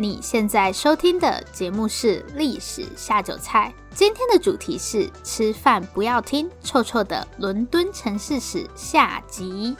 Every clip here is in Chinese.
你现在收听的节目是《历史下酒菜》，今天的主题是“吃饭不要听臭臭的伦敦城市史”下集。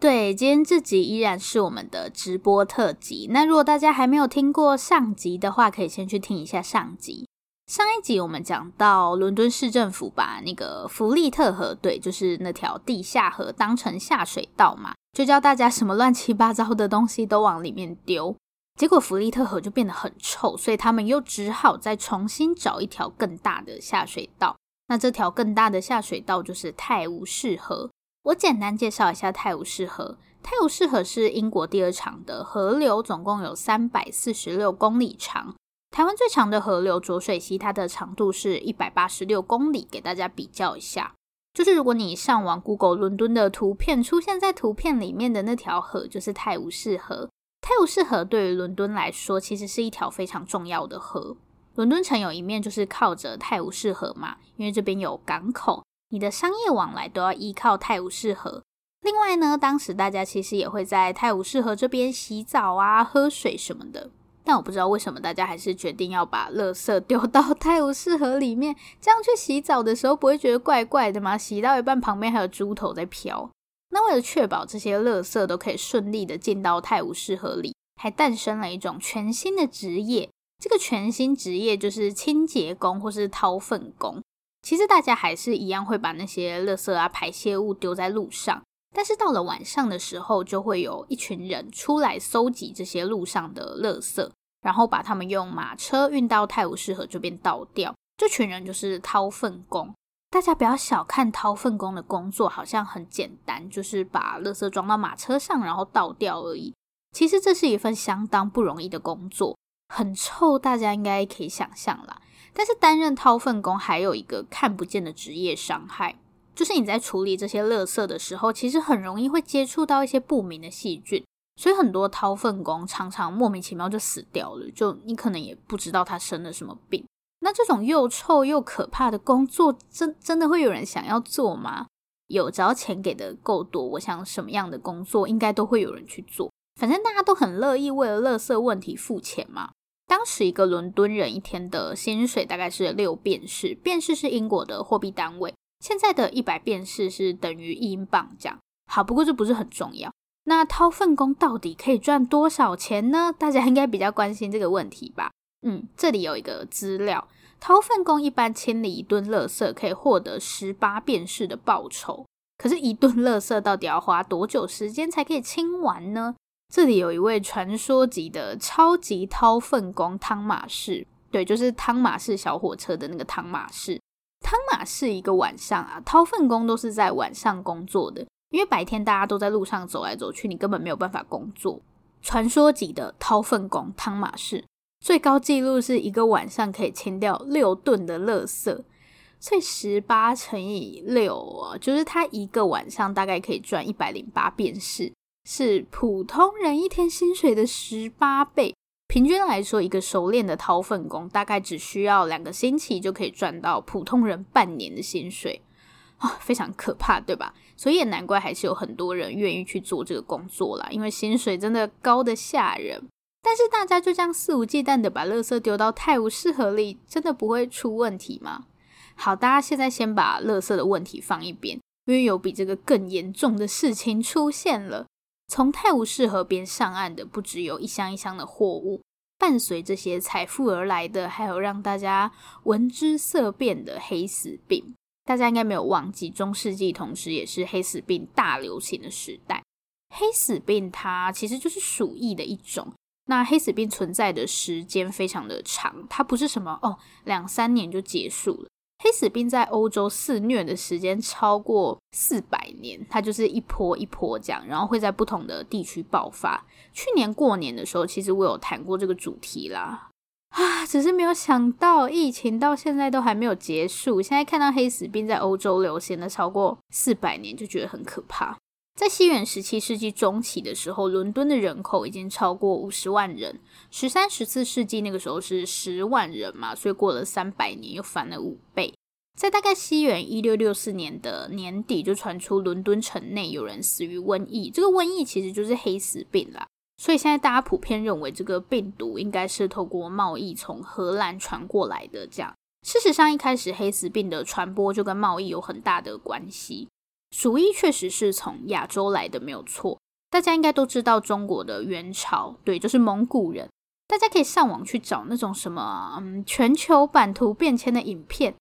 对，今天这集依然是我们的直播特辑。那如果大家还没有听过上集的话，可以先去听一下上集。上一集我们讲到伦敦市政府把那个弗利特河，对，就是那条地下河，当成下水道嘛，就叫大家什么乱七八糟的东西都往里面丢。结果弗利特河就变得很臭，所以他们又只好再重新找一条更大的下水道。那这条更大的下水道就是泰晤士河。我简单介绍一下泰晤士河。泰晤士河是英国第二长的河流，总共有三百四十六公里长。台湾最长的河流浊水溪，它的长度是一百八十六公里。给大家比较一下，就是如果你上网 Google 伦敦的图片，出现在图片里面的那条河就是泰晤士河。泰晤士河对于伦敦来说，其实是一条非常重要的河。伦敦城有一面就是靠着泰晤士河嘛，因为这边有港口。你的商业往来都要依靠泰晤士河。另外呢，当时大家其实也会在泰晤士河这边洗澡啊、喝水什么的。但我不知道为什么大家还是决定要把垃圾丢到 泰晤士河里面。这样去洗澡的时候不会觉得怪怪的吗？洗到一半旁边还有猪头在飘。那为了确保这些垃圾都可以顺利的进到泰晤士河里，还诞生了一种全新的职业。这个全新职业就是清洁工或是掏粪工。其实大家还是一样会把那些垃圾啊、排泄物丢在路上，但是到了晚上的时候，就会有一群人出来搜集这些路上的垃圾，然后把他们用马车运到泰晤士河这边倒掉。这群人就是掏粪工。大家不要小看掏粪工的工作，好像很简单，就是把垃圾装到马车上，然后倒掉而已。其实这是一份相当不容易的工作，很臭，大家应该可以想象啦。但是担任掏粪工还有一个看不见的职业伤害，就是你在处理这些垃圾的时候，其实很容易会接触到一些不明的细菌，所以很多掏粪工常常莫名其妙就死掉了，就你可能也不知道他生了什么病。那这种又臭又可怕的工作，真真的会有人想要做吗？有，只要钱给的够多，我想什么样的工作应该都会有人去做，反正大家都很乐意为了垃圾问题付钱嘛。当时一个伦敦人一天的薪水大概是六便士，便士是英国的货币单位，现在的一百便士是等于一英镑这样。好，不过这不是很重要。那掏粪工到底可以赚多少钱呢？大家应该比较关心这个问题吧？嗯，这里有一个资料，掏粪工一般清理一吨垃圾可以获得十八便士的报酬。可是，一吨垃圾到底要花多久时间才可以清完呢？这里有一位传说级的超级掏粪工汤马士，对，就是汤马士小火车的那个汤马士。汤马士一个晚上啊，掏粪工都是在晚上工作的，因为白天大家都在路上走来走去，你根本没有办法工作。传说级的掏粪工汤马士，最高纪录是一个晚上可以清掉六吨的垃圾，所以十八乘以六啊，就是他一个晚上大概可以赚一百零八便士。是普通人一天薪水的十八倍。平均来说，一个熟练的掏粪工大概只需要两个星期就可以赚到普通人半年的薪水啊，非常可怕，对吧？所以也难怪还是有很多人愿意去做这个工作啦，因为薪水真的高得吓人。但是大家就这样肆无忌惮的把垃圾丢到泰晤士河里，真的不会出问题吗？好，大家现在先把垃圾的问题放一边，因为有比这个更严重的事情出现了。从泰晤士河边上岸的不只有一箱一箱的货物，伴随这些财富而来的，还有让大家闻之色变的黑死病。大家应该没有忘记，中世纪同时也是黑死病大流行的时代。黑死病它其实就是鼠疫的一种。那黑死病存在的时间非常的长，它不是什么哦，两三年就结束了。黑死病在欧洲肆虐的时间超过四百年，它就是一波一波这样，然后会在不同的地区爆发。去年过年的时候，其实我有谈过这个主题啦，啊，只是没有想到疫情到现在都还没有结束。现在看到黑死病在欧洲流行了超过四百年，就觉得很可怕。在西元十七世纪中期的时候，伦敦的人口已经超过五十万人。十三、十四世纪那个时候是十万人嘛，所以过了三百年又翻了五倍。在大概西元一六六四年的年底，就传出伦敦城内有人死于瘟疫。这个瘟疫其实就是黑死病啦。所以现在大家普遍认为这个病毒应该是透过贸易从荷兰传过来的。这样，事实上一开始黑死病的传播就跟贸易有很大的关系。鼠疫确实是从亚洲来的，没有错。大家应该都知道中国的元朝，对，就是蒙古人。大家可以上网去找那种什么，嗯，全球版图变迁的影片。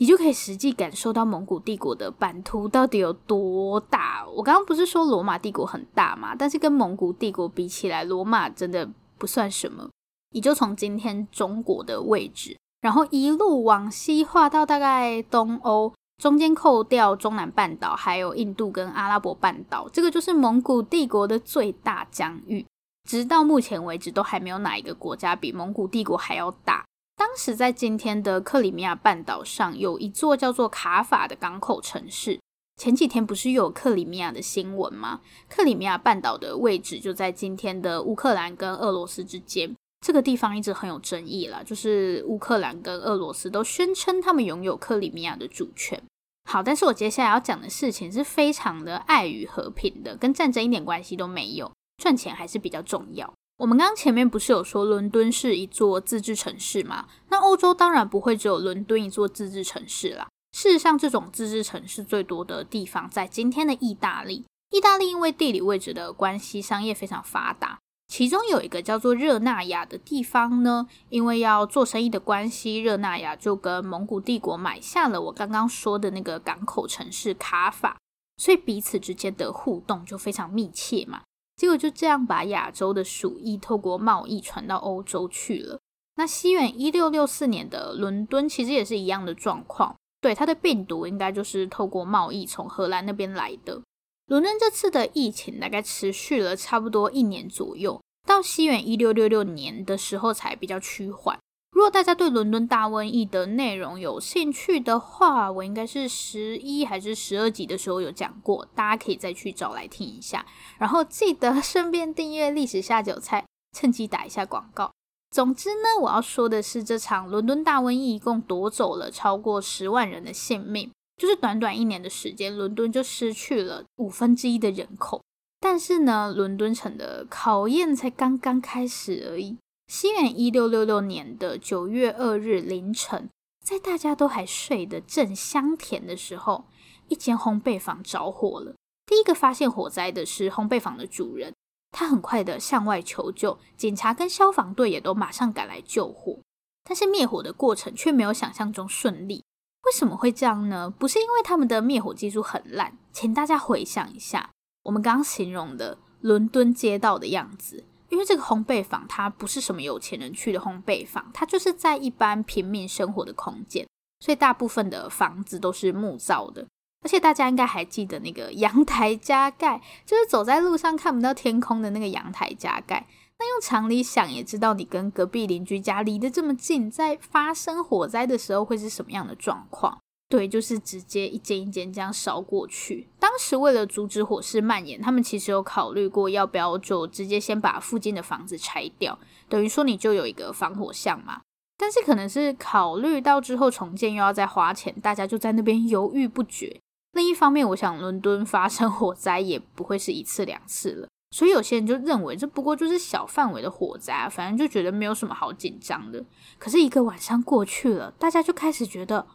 你就可以实际感受到蒙古帝国的版图到底有多大。我刚刚不是说罗马帝国很大嘛？但是跟蒙古帝国比起来，罗马真的不算什么。你就从今天中国的位置，然后一路往西画到大概东欧，中间扣掉中南半岛，还有印度跟阿拉伯半岛，这个就是蒙古帝国的最大疆域。直到目前为止，都还没有哪一个国家比蒙古帝国还要大。当时在今天的克里米亚半岛上有一座叫做卡法的港口城市。前几天不是有克里米亚的新闻吗？克里米亚半岛的位置就在今天的乌克兰跟俄罗斯之间。这个地方一直很有争议啦，就是乌克兰跟俄罗斯都宣称他们拥有克里米亚的主权。好，但是我接下来要讲的事情是非常的爱与和平的，跟战争一点关系都没有，赚钱还是比较重要。我们刚刚前面不是有说伦敦是一座自治城市吗？那欧洲当然不会只有伦敦一座自治城市啦。事实上，这种自治城市最多的地方在今天的意大利。意大利因为地理位置的关系，商业非常发达。其中有一个叫做热那亚的地方呢，因为要做生意的关系，热那亚就跟蒙古帝国买下了我刚刚说的那个港口城市卡法，所以彼此之间的互动就非常密切嘛。结果就这样把亚洲的鼠疫透过贸易传到欧洲去了。那西元一六六四年的伦敦其实也是一样的状况，对，它的病毒应该就是透过贸易从荷兰那边来的。伦敦这次的疫情大概持续了差不多一年左右，到西元一六六六年的时候才比较趋缓。如果大家对伦敦大瘟疫的内容有兴趣的话，我应该是十一还是十二集的时候有讲过，大家可以再去找来听一下。然后记得顺便订阅历史下酒菜，趁机打一下广告。总之呢，我要说的是，这场伦敦大瘟疫一共夺走了超过十万人的性命，就是短短一年的时间，伦敦就失去了五分之一的人口。但是呢，伦敦城的考验才刚刚开始而已。西元一六六六年的九月二日凌晨，在大家都还睡得正香甜的时候，一间烘焙坊着火了。第一个发现火灾的是烘焙坊的主人，他很快的向外求救，警察跟消防队也都马上赶来救火。但是灭火的过程却没有想象中顺利。为什么会这样呢？不是因为他们的灭火技术很烂，请大家回想一下我们刚刚形容的伦敦街道的样子。因为这个烘焙坊，它不是什么有钱人去的烘焙坊，它就是在一般平民生活的空间，所以大部分的房子都是木造的。而且大家应该还记得那个阳台加盖，就是走在路上看不到天空的那个阳台加盖。那用常理想也知道，你跟隔壁邻居家离得这么近，在发生火灾的时候会是什么样的状况？对，就是直接一间一间这样烧过去。当时为了阻止火势蔓延，他们其实有考虑过要不要就直接先把附近的房子拆掉，等于说你就有一个防火巷嘛。但是可能是考虑到之后重建又要再花钱，大家就在那边犹豫不决。另一方面，我想伦敦发生火灾也不会是一次两次了，所以有些人就认为这不过就是小范围的火灾，反正就觉得没有什么好紧张的。可是一个晚上过去了，大家就开始觉得。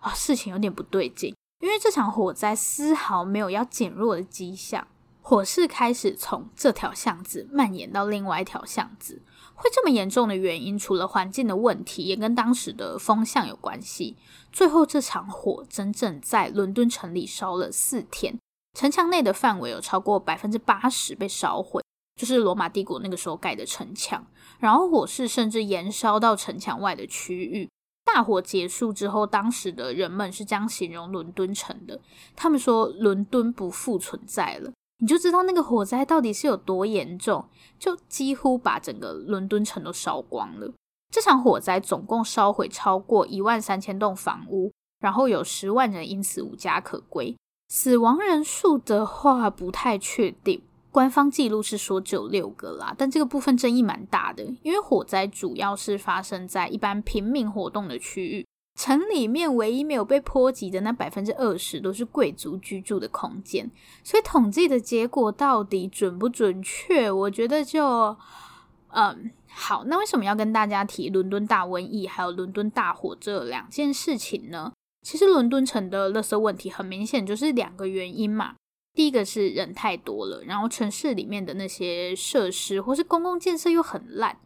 啊、事情有点不对劲，因为这场火灾丝毫没有要减弱的迹象，火势开始从这条巷子蔓延到另外一条巷子。会这么严重的原因，除了环境的问题，也跟当时的风向有关系。最后，这场火整整在伦敦城里烧了四天，城墙内的范围有超过百分之八十被烧毁，就是罗马帝国那个时候盖的城墙。然后，火势甚至延烧到城墙外的区域。大火结束之后，当时的人们是这样形容伦敦城的：他们说伦敦不复存在了。你就知道那个火灾到底是有多严重，就几乎把整个伦敦城都烧光了。这场火灾总共烧毁超过一万三千栋房屋，然后有十万人因此无家可归。死亡人数的话不太确定。官方记录是说只有六个啦，但这个部分争议蛮大的，因为火灾主要是发生在一般平民活动的区域，城里面唯一没有被波及的那百分之二十都是贵族居住的空间，所以统计的结果到底准不准确？我觉得就，嗯，好。那为什么要跟大家提伦敦大瘟疫还有伦敦大火这两件事情呢？其实伦敦城的垃圾问题很明显就是两个原因嘛。第一个是人太多了，然后城市里面的那些设施或是公共建设又很烂。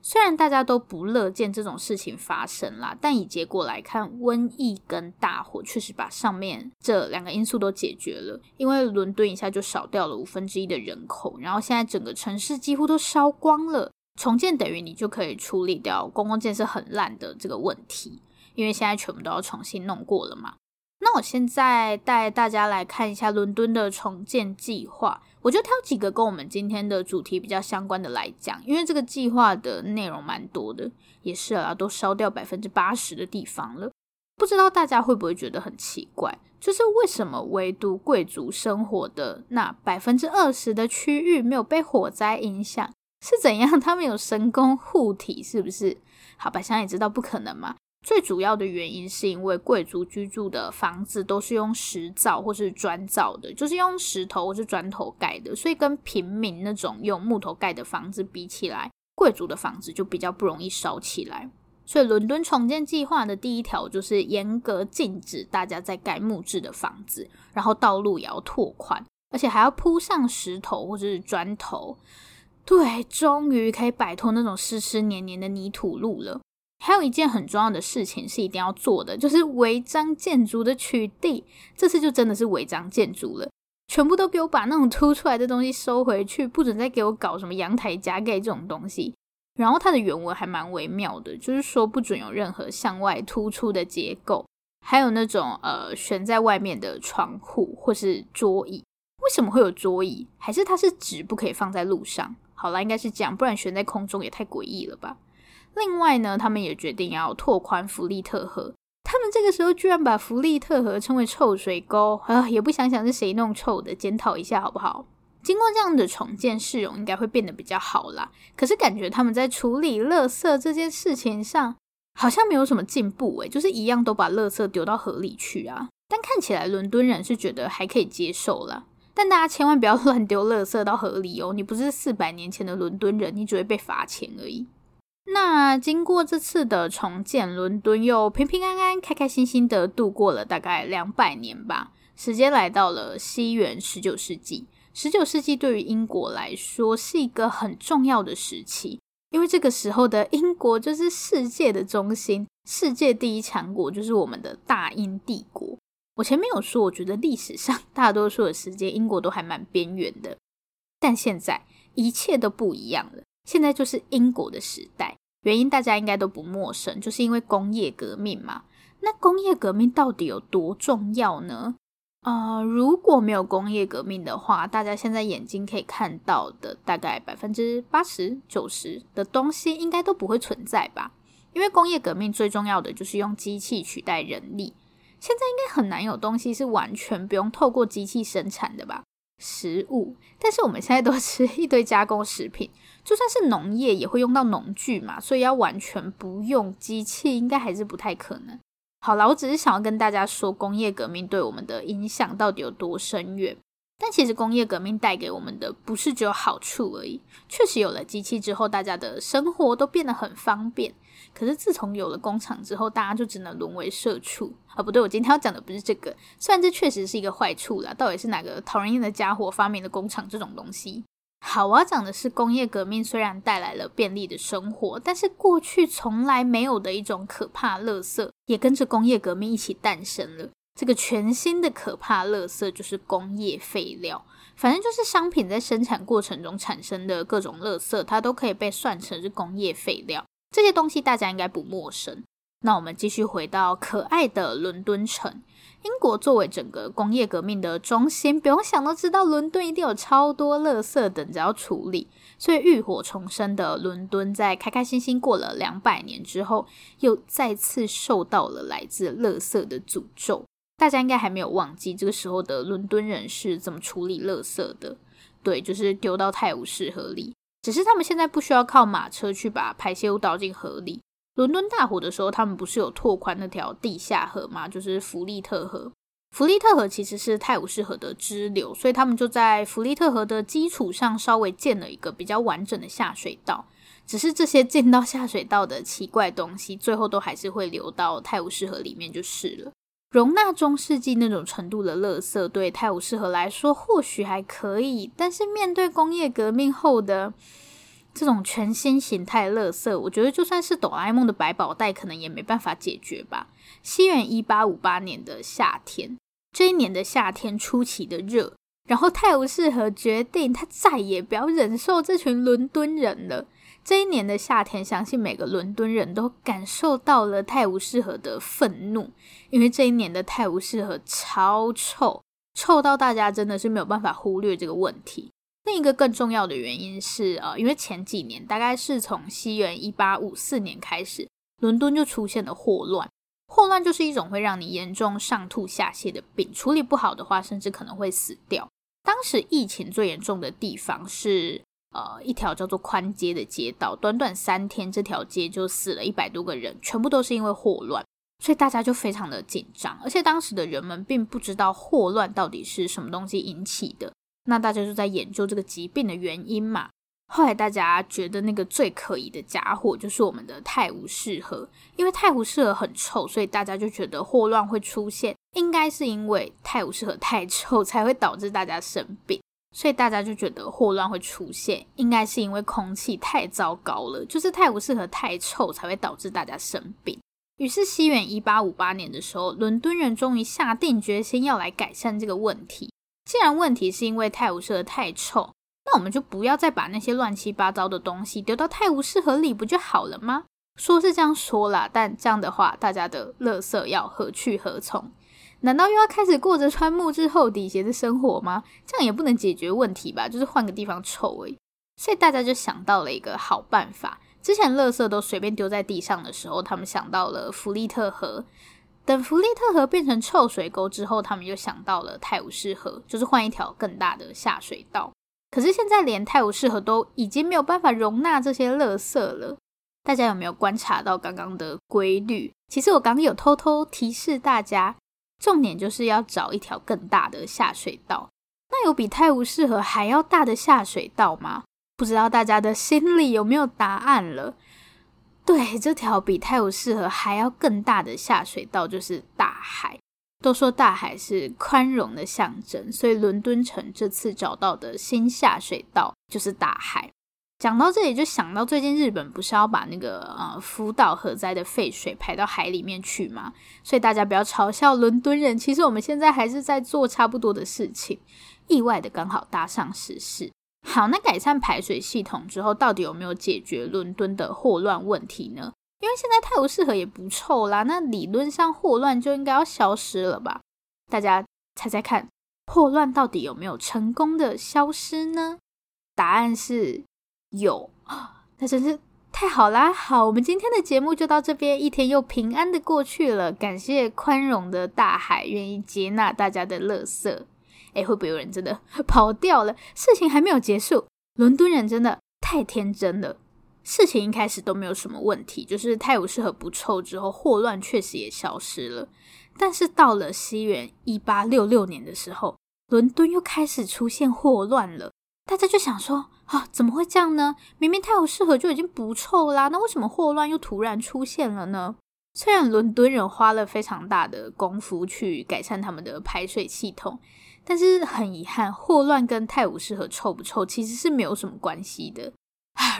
虽然大家都不乐见这种事情发生啦，但以结果来看，瘟疫跟大火确实把上面这两个因素都解决了。因为伦敦一下就少掉了五分之一的人口，然后现在整个城市几乎都烧光了。重建等于你就可以处理掉公共建设很烂的这个问题，因为现在全部都要重新弄过了嘛。那我现在带大家来看一下伦敦的重建计划，我就挑几个跟我们今天的主题比较相关的来讲，因为这个计划的内容蛮多的，也是啊，都烧掉百分之八十的地方了。不知道大家会不会觉得很奇怪，就是为什么唯独贵族生活的那百分之二十的区域没有被火灾影响？是怎样？他们有神功护体是不是？好，百香也知道不可能嘛。最主要的原因是因为贵族居住的房子都是用石造或是砖造的，就是用石头或是砖头盖的，所以跟平民那种用木头盖的房子比起来，贵族的房子就比较不容易烧起来。所以伦敦重建计划的第一条就是严格禁止大家再盖木质的房子，然后道路也要拓宽，而且还要铺上石头或者是砖头。对，终于可以摆脱那种湿湿黏黏的泥土路了。还有一件很重要的事情是一定要做的，就是违章建筑的取缔。这次就真的是违章建筑了，全部都给我把那种凸出来的东西收回去，不准再给我搞什么阳台加盖这种东西。然后它的原文还蛮微妙的，就是说不准有任何向外突出的结构，还有那种呃悬在外面的窗户或是桌椅。为什么会有桌椅？还是它是纸不可以放在路上？好啦，应该是这样，不然悬在空中也太诡异了吧。另外呢，他们也决定要拓宽弗利特河。他们这个时候居然把弗利特河称为臭水沟啊！也不想想是谁弄臭的，检讨一下好不好？经过这样的重建，市容应该会变得比较好啦。可是感觉他们在处理垃圾这件事情上，好像没有什么进步诶，就是一样都把垃圾丢到河里去啊。但看起来伦敦人是觉得还可以接受啦。但大家千万不要 乱丢垃圾到河里哦！你不是四百年前的伦敦人，你只会被罚钱而已。那经过这次的重建，伦敦又平平安安、开开心心的度过了大概两百年吧。时间来到了西元十九世纪。十九世纪对于英国来说是一个很重要的时期，因为这个时候的英国就是世界的中心，世界第一强国就是我们的大英帝国。我前面有说，我觉得历史上大多数的时间，英国都还蛮边缘的，但现在一切都不一样了。现在就是英国的时代，原因大家应该都不陌生，就是因为工业革命嘛。那工业革命到底有多重要呢？呃，如果没有工业革命的话，大家现在眼睛可以看到的大概百分之八十、九十的东西应该都不会存在吧？因为工业革命最重要的就是用机器取代人力，现在应该很难有东西是完全不用透过机器生产的吧？食物，但是我们现在都吃一堆加工食品。就算是农业也会用到农具嘛，所以要完全不用机器，应该还是不太可能。好了，我只是想要跟大家说，工业革命对我们的影响到底有多深远。但其实工业革命带给我们的不是只有好处而已。确实有了机器之后，大家的生活都变得很方便。可是自从有了工厂之后，大家就只能沦为社畜啊！不对，我今天要讲的不是这个。虽然这确实是一个坏处啦，到底是哪个讨人厌的家伙发明了工厂这种东西？好，我要讲的是工业革命虽然带来了便利的生活，但是过去从来没有的一种可怕垃圾也跟着工业革命一起诞生了。这个全新的可怕垃圾就是工业废料，反正就是商品在生产过程中产生的各种垃圾，它都可以被算成是工业废料。这些东西大家应该不陌生。那我们继续回到可爱的伦敦城。英国作为整个工业革命的中心，不用想都知道，伦敦一定有超多垃圾等着要处理。所以浴火重生的伦敦，在开开心心过了两百年之后，又再次受到了来自垃圾的诅咒。大家应该还没有忘记，这个时候的伦敦人是怎么处理垃圾的？对，就是丢到泰晤士河里。只是他们现在不需要靠马车去把排泄物倒进河里。伦敦大火的时候，他们不是有拓宽那条地下河吗？就是弗利特河。弗利特河其实是泰晤士河的支流，所以他们就在弗利特河的基础上稍微建了一个比较完整的下水道。只是这些建到下水道的奇怪东西，最后都还是会流到泰晤士河里面就是了。容纳中世纪那种程度的垃圾，对泰晤士河来说或许还可以，但是面对工业革命后的这种全新形态垃圾，我觉得就算是哆啦 A 梦的百宝袋，可能也没办法解决吧。西元一八五八年的夏天，这一年的夏天出奇的热，然后泰晤士河决定他再也不要忍受这群伦敦人了。这一年的夏天，相信每个伦敦人都感受到了泰晤士河的愤怒，因为这一年的泰晤士河超臭，臭到大家真的是没有办法忽略这个问题。另一个更重要的原因是，呃，因为前几年，大概是从西元一八五四年开始，伦敦就出现了霍乱。霍乱就是一种会让你严重上吐下泻的病，处理不好的话，甚至可能会死掉。当时疫情最严重的地方是。呃，一条叫做宽街的街道，短短三天，这条街就死了一百多个人，全部都是因为霍乱，所以大家就非常的紧张。而且当时的人们并不知道霍乱到底是什么东西引起的，那大家就在研究这个疾病的原因嘛。后来大家觉得那个最可疑的家伙就是我们的泰晤士河，因为泰晤士河很臭，所以大家就觉得霍乱会出现，应该是因为泰晤士河太臭才会导致大家生病。所以大家就觉得霍乱会出现，应该是因为空气太糟糕了，就是泰晤士河太臭才会导致大家生病。于是西元一八五八年的时候，伦敦人终于下定决心要来改善这个问题。既然问题是因为泰晤士河太臭，那我们就不要再把那些乱七八糟的东西丢到泰晤士河里，不就好了吗？说是这样说啦，但这样的话，大家的垃圾要何去何从？难道又要开始过着穿木质厚底鞋的生活吗？这样也不能解决问题吧？就是换个地方臭而已。所以大家就想到了一个好办法。之前垃圾都随便丢在地上的时候，他们想到了弗利特河。等弗利特河变成臭水沟之后，他们又想到了泰晤士河，就是换一条更大的下水道。可是现在连泰晤士河都已经没有办法容纳这些垃圾了。大家有没有观察到刚刚的规律？其实我刚刚有偷偷提示大家。重点就是要找一条更大的下水道。那有比泰晤士河还要大的下水道吗？不知道大家的心里有没有答案了？对，这条比泰晤士河还要更大的下水道就是大海。都说大海是宽容的象征，所以伦敦城这次找到的新下水道就是大海。讲到这里，就想到最近日本不是要把那个呃福岛核灾的废水排到海里面去吗？所以大家不要嘲笑伦敦人，其实我们现在还是在做差不多的事情，意外的刚好搭上时事。好，那改善排水系统之后，到底有没有解决伦敦的霍乱问题呢？因为现在泰晤士河也不臭啦，那理论上霍乱就应该要消失了吧？大家猜猜看，霍乱到底有没有成功的消失呢？答案是。有，那真是太好啦！好，我们今天的节目就到这边，一天又平安的过去了。感谢宽容的大海，愿意接纳大家的垃圾。哎，会不会有人真的 跑掉了？事情还没有结束，伦敦人真的太天真了。事情一开始都没有什么问题，就是泰晤士河不臭之后，霍乱确实也消失了。但是到了西元一八六六年的时候，伦敦又开始出现霍乱了。大家就想说。啊，怎么会这样呢？明明泰晤士河就已经不臭啦，那为什么霍乱又突然出现了呢？虽然伦敦人花了非常大的功夫去改善他们的排水系统，但是很遗憾，霍乱跟泰晤士河臭不臭其实是没有什么关系的。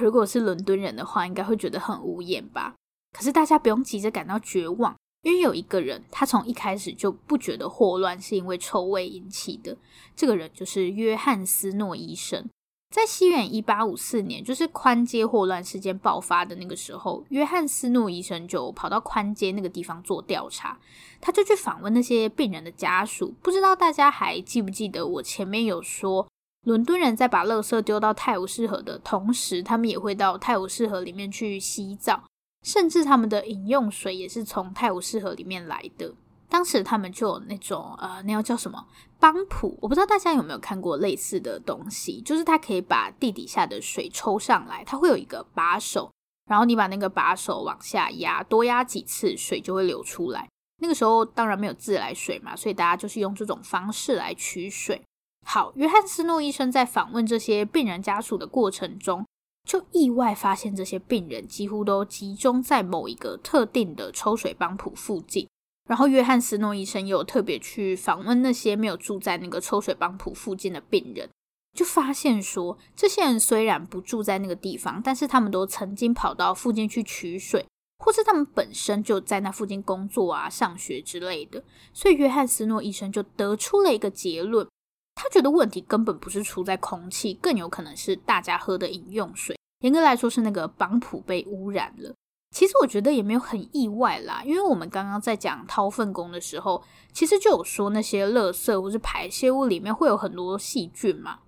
如果是伦敦人的话，应该会觉得很无言吧。可是大家不用急着感到绝望，因为有一个人，他从一开始就不觉得霍乱是因为臭味引起的。这个人就是约翰斯诺医生。在西元一八五四年，就是宽街霍乱事件爆发的那个时候，约翰斯诺医生就跑到宽街那个地方做调查，他就去访问那些病人的家属。不知道大家还记不记得我前面有说，伦敦人在把垃圾丢到泰晤士河的同时，他们也会到泰晤士河里面去洗澡，甚至他们的饮用水也是从泰晤士河里面来的。当时他们就有那种呃，那要叫什么帮浦？我不知道大家有没有看过类似的东西，就是它可以把地底下的水抽上来，它会有一个把手，然后你把那个把手往下压，多压几次，水就会流出来。那个时候当然没有自来水嘛，所以大家就是用这种方式来取水。好，约翰斯诺医生在访问这些病人家属的过程中，就意外发现这些病人几乎都集中在某一个特定的抽水帮浦附近。然后约翰斯诺医生又特别去访问那些没有住在那个抽水帮浦附近的病人。就发现说，这些人虽然不住在那个地方，但是他们都曾经跑到附近去取水，或是他们本身就在那附近工作啊、上学之类的。所以约翰斯诺医生就得出了一个结论，他觉得问题根本不是出在空气，更有可能是大家喝的饮用水。严格来说，是那个帮浦被污染了。其实我觉得也没有很意外啦，因为我们刚刚在讲掏粪工的时候，其实就有说那些垃圾或是排泄物里面会有很多细菌嘛。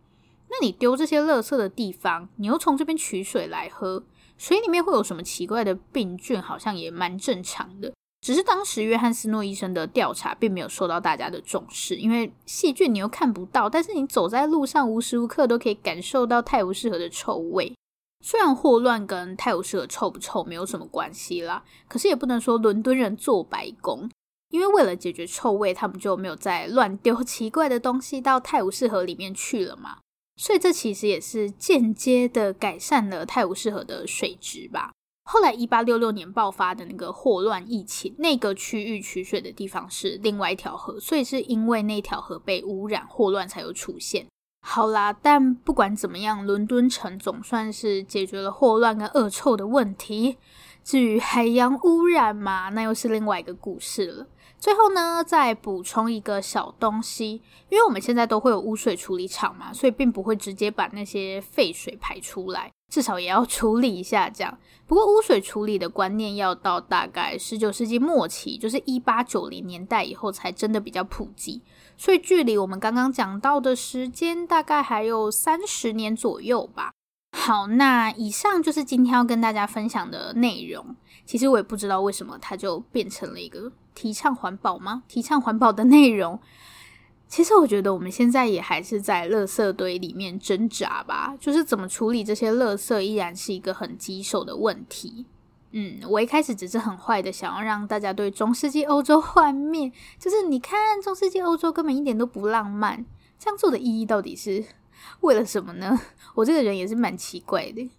那你丢这些垃圾的地方，你又从这边取水来喝，水里面会有什么奇怪的病菌？好像也蛮正常的。只是当时约翰斯诺医生的调查并没有受到大家的重视，因为细菌你又看不到，但是你走在路上无时无刻都可以感受到泰晤士河的臭味。虽然霍乱跟泰晤士河臭不臭没有什么关系啦，可是也不能说伦敦人做白工，因为为了解决臭味，他们就没有再乱丢奇怪的东西到泰晤士河里面去了嘛。所以这其实也是间接的改善了泰晤士河的水质吧。后来一八六六年爆发的那个霍乱疫情，那个区域取水的地方是另外一条河，所以是因为那条河被污染，霍乱才有出现。好啦，但不管怎么样，伦敦城总算是解决了霍乱跟恶臭的问题。至于海洋污染嘛，那又是另外一个故事了。最后呢，再补充一个小东西，因为我们现在都会有污水处理厂嘛，所以并不会直接把那些废水排出来，至少也要处理一下这样。不过污水处理的观念要到大概十九世纪末期，就是一八九零年代以后才真的比较普及，所以距离我们刚刚讲到的时间大概还有三十年左右吧。好，那以上就是今天要跟大家分享的内容。其实我也不知道为什么它就变成了一个提倡环保吗？提倡环保的内容。其实我觉得我们现在也还是在垃圾堆里面挣扎吧，就是怎么处理这些垃圾依然是一个很棘手的问题。嗯，我一开始只是很坏的想要让大家对中世纪欧洲 幻灭，就是你看中世纪欧洲根本一点都不浪漫，这样做的意义到底是？为了什么呢？我这个人也是蛮奇怪的。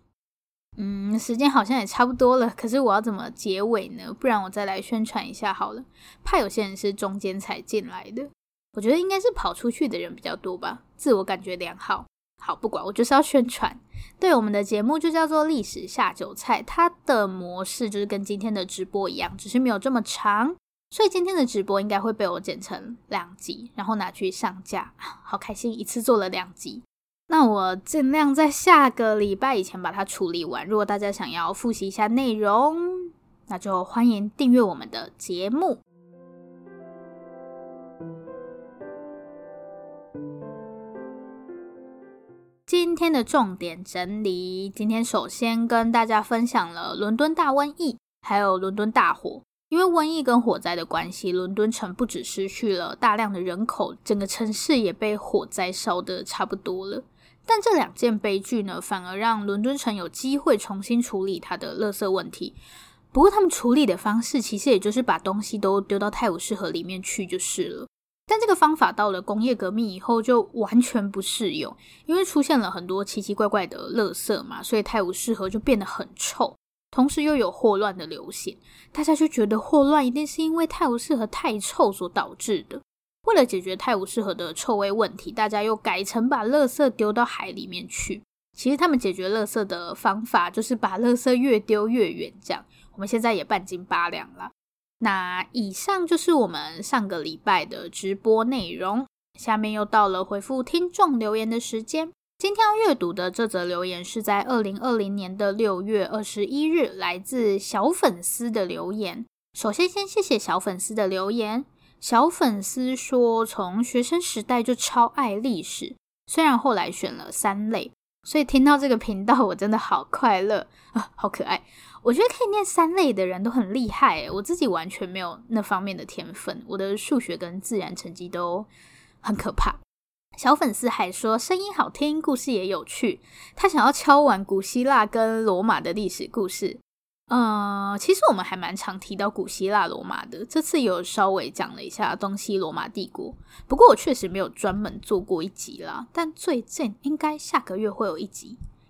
嗯，时间好像也差不多了，可是我要怎么结尾呢？不然我再来宣传一下好了。怕有些人是中间才进来的，我觉得应该是跑出去的人比较多吧，自我感觉良好。好，不管，我就是要宣传。对，我们的节目就叫做历史下酒菜，它的模式就是跟今天的直播一样，只是没有这么长。所以今天的直播应该会被我剪成两集，然后拿去上架。好开心，一次做了两集。那我尽量在下个礼拜以前把它处理完。如果大家想要复习一下内容，那就欢迎订阅我们的节目。今天的重点整理，今天首先跟大家分享了伦敦大瘟疫，还有伦敦大火。因为瘟疫跟火灾的关系，伦敦城不只失去了大量的人口，整个城市也被火灾烧得差不多了。但这两件悲剧呢，反而让伦敦城有机会重新处理它的垃圾问题。不过，他们处理的方式其实也就是把东西都丢到泰晤士河里面去就是了。但这个方法到了工业革命以后就完全不适用，因为出现了很多奇奇怪怪的垃圾嘛，所以泰晤士河就变得很臭，同时又有霍乱的流行，大家就觉得霍乱一定是因为泰晤士河太臭所导致的。为了解决泰晤士河的臭味问题，大家又改成把垃圾丢到海里面去。其实他们解决垃圾的方法就是把垃圾越丢越远，这样我们现在也半斤八两了。那以上就是我们上个礼拜的直播内容。下面又到了回复听众留言的时间。今天要阅读的这则留言是在二零二零年的六月二十一日，来自小粉丝的留言。首先，先谢谢小粉丝的留言。小粉丝说，从学生时代就超爱历史，虽然后来选了三类，所以听到这个频道我真的好快乐啊，好可爱。我觉得可以念三类的人都很厉害，我自己完全没有那方面的天分，我的数学跟自然成绩都很可怕。小粉丝还说声音好听，故事也有趣，他想要敲完古希腊跟罗马的历史故事。呃，其实我们还蛮常提到古希腊罗马的，这次有稍微讲了一下东西罗马帝国。不过我确实没有专门做过一集啦，但最近应该下个月会有一集，